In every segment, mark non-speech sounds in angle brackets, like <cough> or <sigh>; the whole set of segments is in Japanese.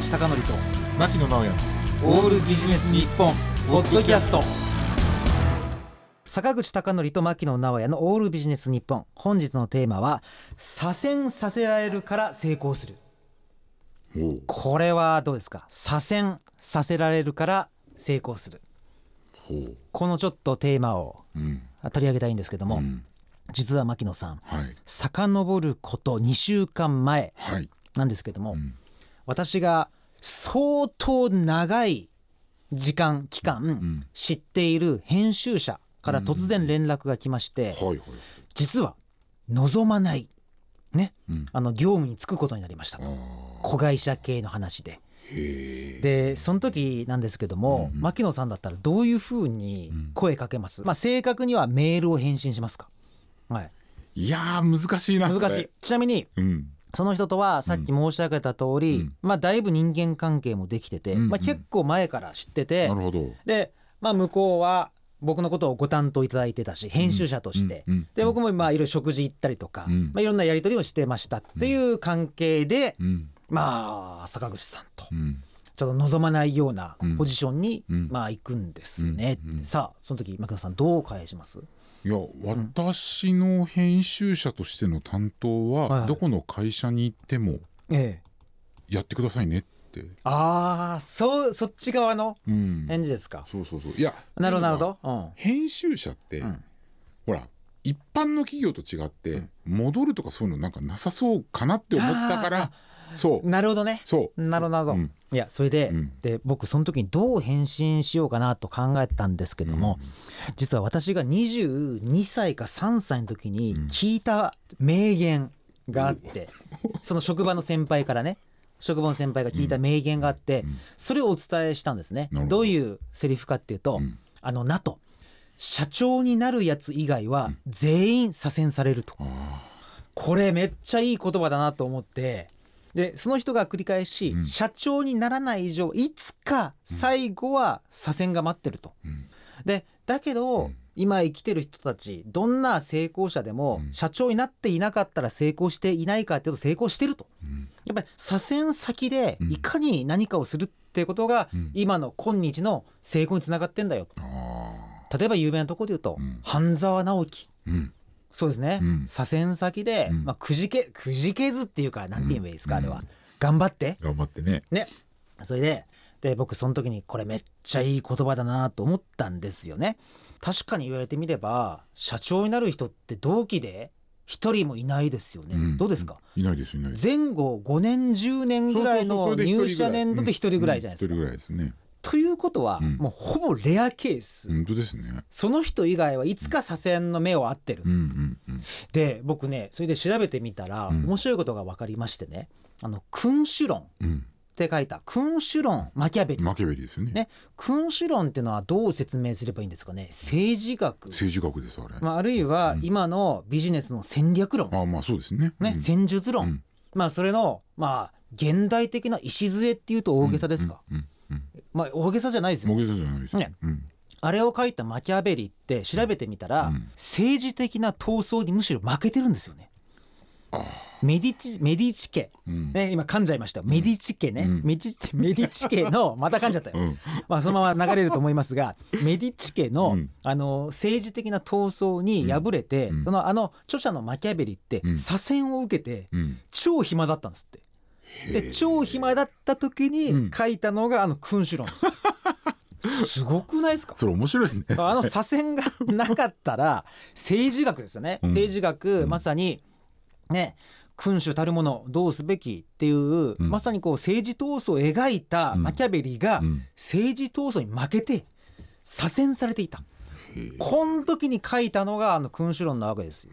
口貴教と牧野直哉オールビジネス日本ポッドキャスト。坂口貴教と牧野直哉のオールビジネス日本。本日のテーマは左遷させられるから成功する。おこれはどうですか？左遷させられるから成功する。このちょっとテーマをうん。取り上げたいんですけども、うん。実は牧野さんはい。遡ること2週間前はい。なんですけども、ん私が相当長い時間期間、ん。知っている編集者から突然連絡が来まして、実は望まないね、うん。あの業務に就くことになりましたあー。子会社系の話で。でその時なんですけども、うん。うん牧野さんだったらどういうふうにうん。声かけます、まあ正確にはメールを返信しますか、はい、いやー難しいな難しい。ちなみにうんその人とはさっき申し上げた通り、うん。まあだいぶ人間関係もできてて、うんうん。まあ、結構前から知ってて、なるほど。で、まあ、向こうは僕のことをご担当いただいてたし編集者として、うん。うん。で僕もまあいろいろ食事行ったりとか、うん。まあ、いろんなやり取りをしてましたっていう関係で、うん。まあ坂口さんとうん。ちょっと望まないようなうん。ポジションに、うん。まあ行くんですね、さあその時牧野さんどう返します？いや私の編集者としての担当はどこの会社に行ってもええ。やってくださいねって。ああそうそっち側のうん。返事ですか、そうそうそう。いやなるほどなるほど、編集者ってうん。ほら一般の企業と違って戻るとかそういうのなんかなさそうかなって思ったかあらそう。うん、なるほどね。そう。なるほどなるほど、うんいやそれで,、うん。で僕その時にどう返信しようかなと考えたんですけども、実は私が22歳か3歳の時に聞いた名言があって、<laughs> その職場の先輩からね職場の先輩が聞いた名言があって、んそれをお伝えしたんですね。ど。どういうセリフかっていうと、うん。あのなと。社長になるやつ以外は全員左遷されると。あこれめっちゃいい言葉だなと思ってでその人が繰り返し、うん。社長にならない以上いつか最後は左遷が待ってると。ーうん。でだけど、うん。今生きてる人たちどんな成功者でも、うん。社長になっていなかったら成功していないかっていうと成功してると。うん。やっぱり左遷先でうん。いかに何かをするっていうことが、うん。今の今日の成功につながってんだよあ例えば有名なところで言うと、うん。半沢直樹そうですね、うん。左遷先で、うん。まあ、くじけくじけずっていうか何て言えばいいですか、うん。あれは。頑張って。頑張ってね。ね。それでで僕その時にこれめっちゃいい言葉だなと思ったんですよね。確かに言われてみれば社長になる人って同期で一人もいないですよね、ん。どうですか、いないですいない前後5年10年ぐらいの入社年度で一人ぐらいじゃないですか、うん。一人ぐらいですねということは、うん。もうほぼレアケース、本当ですね。その人以外はいつか左遷の目を合ってる、うんうんうん。で僕ねそれで調べてみたら、うん。面白いことが分かりましてね「あの君主論」うん。って書いた「君主論マキャベリ」マキャベリですよね。ね。君主論っていうのはどう説明すればいいんですかね。政治学、政治学ですあれ。まあ、あるいはうん。今のビジネスの戦略論、ああまあそうですね。ねうん。戦術論、うん。まあそれのまあ現代的な礎っていうと大げさですか、うんうんまあ大げさじゃないですよ。うん大げさじゃないですね。うん。あれを書いたマキャベリって調べてみたら、うん。政治的な闘争にむしろ負けてるんですよね。あメディチメディチ家。うん。ね、今噛んじゃいましたよ。メディチ家ね、うん。メディメディチ家のまた噛んじゃったよ、うん。まあ、そのまま流れると思いますがメディチ家の,、うん。あの政治的な闘争に敗れて、うん。そのあの著者のマキャベリってうん。左遷を受けてうん。超暇だったんですって。で超暇だった時うん。に書いたのがあの君主論。で <laughs> すすごくないですか？それ面白いね。あの左遷がなかったら政治学ですよね、うん。政治学、うん。まさにね君主たるものどうすべきっていう、ん。まさにこう政治闘争を描いたマキャベリがうん。政治闘争に負けて左遷されていた。この時に書いたのがあの君主論なわけですよ。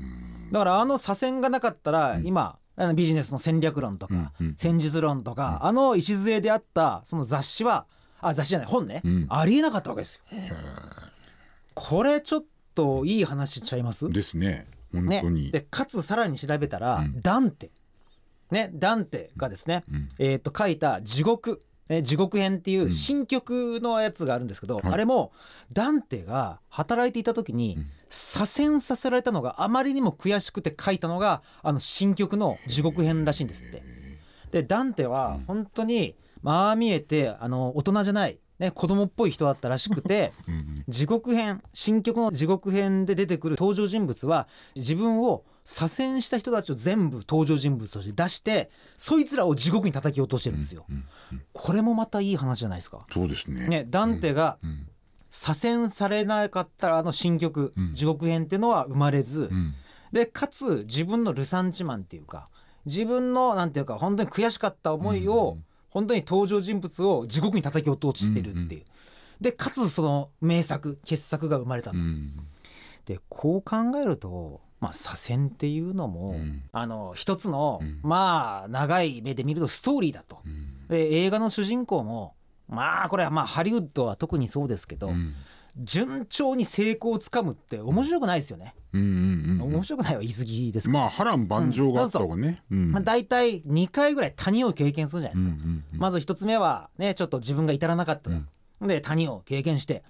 だからあの左遷がなかったら今、あのビジネスの戦略論とか、うんうん。戦術論とか、あの礎であったその雑誌はあ雑誌じゃない本ね、うん。ありえなかったわけですよ。これちょっといい話しちゃいます？ですね。本ね当に、でかつさらに調べたら、うん。ダンテ。ねダンテがですね、うん。えー、と書いた「地獄」ね地獄編っていう新曲のやつがあるんですけど、はい。あれもダンテが働いていた時にうん。左遷させられたのがあまりにも悔しくて書いたのがあの新曲の地獄編らしいんですって。でダンテは本当にまあ見えてあの大人じゃない、ね、子供っぽい人だったらしくて <laughs> うんうん。地獄編新曲の地獄編で出てくる登場人物は自分を左遷した人たちを全部登場人物として出してそいつらを地獄に叩き落としてるんですよ。うんうんこれもまたいい話じゃないですか。そうですね。ね、ダンテがうん左遷されなかったらあの新曲うん「地獄編」っていうのは生まれず、うん。でかつ自分のルサンチマンっていうか自分のなんていうか本当に悔しかった思いを、うん本当に登場人物を地獄に叩き落としてるっていう。でかつその名作傑作が生まれたと、うん。でこう考えると、まあ、左遷っていうのも、うん。あの一つの、うん。まあ長い目で見るとストーリーだと。うん。で映画の主人公もまあこれはまあハリウッドは特にそうですけど、うん。順調に成功をつかむって面白くないですよね、うんうんうん面白くないは言い過ぎですまあ波乱万丈があった方がね。うんまあ、大体2回ぐらい谷を経験するじゃないですか、うんうん。うんまず1つ目はねちょっと自分が至らなかった、で谷を経験して。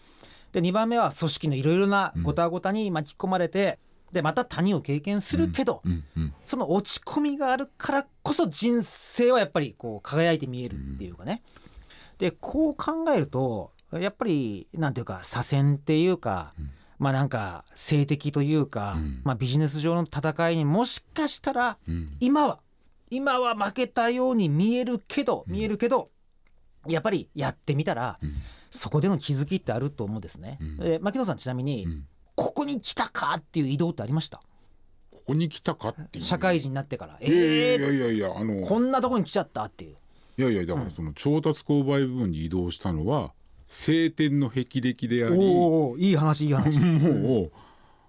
で2番目は組織のいろいろなごたごたに巻き込まれて、でまた谷を経験するけど、うんうんその落ち込みがあるからこそ人生はやっぱりこう輝いて見えるっていうかね。でこう考えるとやっぱりなんていうか左遷っていうか、うん。まあなんか性的というか、うん。まあビジネス上の戦いにもしかしたらうん。今は今は負けたように見えるけど見えるけど、やっぱりやってみたらうん。そこでの気づきってあると思うんですね。うん。で牧野さんちなみに、うんここに来たかっていう移動ってありました？ここに来たかっていう。社会人になってから。いやいやえーいやいやいやあのこんなとこに来ちゃったっていう。いやいやだからその調達購買部分に移動したのは晴天の霹靂でありおおいい話いい話。もう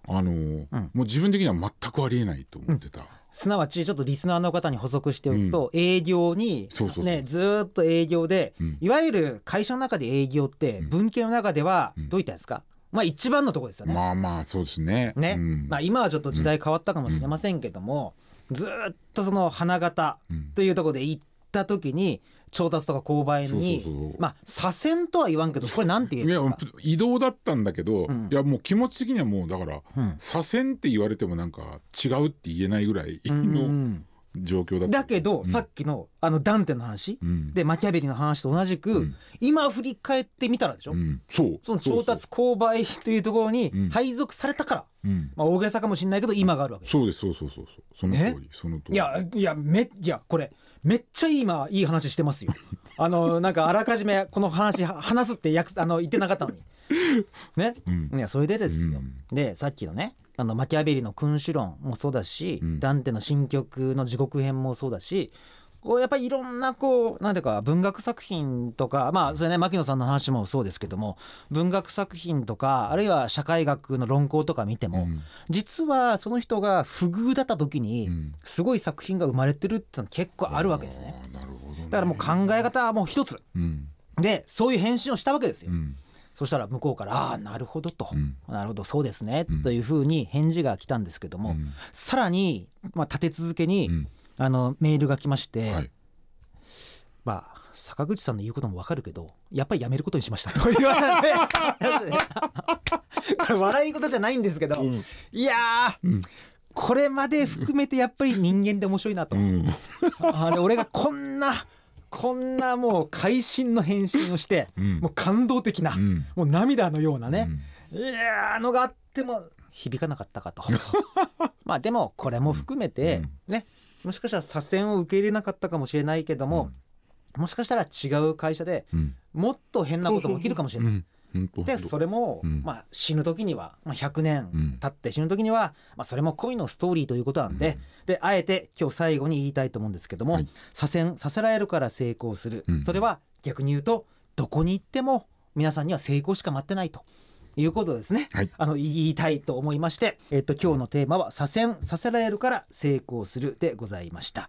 あのん。もう自分的には全くありえないと思ってた。すなわちちょっとリスナーの方に補足しておくと、営業にそうそうそう。ねずーっと営業で、うん。いわゆる会社の中で営業ってうん。文系の中ではうん。どういったんですか、まあ一番のところですよね。まあまあそうですね。ね、うん。まあ今はちょっと時代変わったかもしれませんけども、ずーっとその花形うん。というところで行った時に調達とか購買にまあ左遷とは言わんけどこれなんて言いやうんですか、移動だったんだけど、うん。いやもう気持ち的にはもうだからうん。左遷って言われてもなんか違うって言えないぐらいうんうんうのん状況だだけど、うん。さっきのあのダンテの話、うん。でマキャベリの話と同じく、うん。今振り返ってみたらでしょ、うん。そう。その調達購買というところにうん。配属されたから、うん。まあ、大げさかもしれないけど今があるわけ。ですそうですそうそうそう。そうその通り、その通り。いやいやめいやこれめっちゃ今いい話してますよ。<laughs> あのなんかあらかじめこの話は話すって約あの言ってなかったのに。<laughs> ね？うん。いやそれでですよ、うん。でさっきのねあのマキャベリの君主論もそうだし、うん。ダンテの新曲の地獄編もそうだしこうやっぱりいろんなこうなんていうか文学作品とかまあそれね牧野さんの話もそうですけども文学作品とかあるいは社会学の論考とか見ても、うん。実はその人が不遇だった時にうん。すごい作品が生まれてるってのは結構あるわけですね。だからもう考え方はもう一つ。うん。でそういう返信をしたわけですよ。うんそしたら向こうから「ああなるほど」と。うん「なるほどそうですね」うん。というふうに返事が来たんですけども、うん。さらに、まあ、立て続けに、うん。あのメールが来まして、はい。まあ坂口さんの言うこともわかるけどやっぱりやめることにしましたと。<laughs> 言われて。これ笑い事じゃないんですけど、うん。いやーうん。これまで含めてやっぱり人間って面白いなと、うん。あで俺がこんなこんなもう会心の返信をして、うん。もう感動的な、うん。もう涙のようなね、うん。いやーのがあっても響かなかったかと。<laughs> まあでもこれも含めて、ねもしかしたら左遷を受け入れなかったかもしれないけども、もしかしたら違う会社でうん。もっと変なことも起きるかもしれない。でそれも、うん。まあ、死ぬ時には、まあ、100うん。年経って死ぬ時には、まあ、それも恋のストーリーということなんで,、であえて今日最後に言いたいと思うんですけども、はい。左遷させられるから成功する、うん。それは逆に言うとどこに行っても皆さんには成功しか待ってないと。いうことですね、はい。あの言いたいと思いまして、えっと今日のテーマは「左遷させられるから成功する」でございました、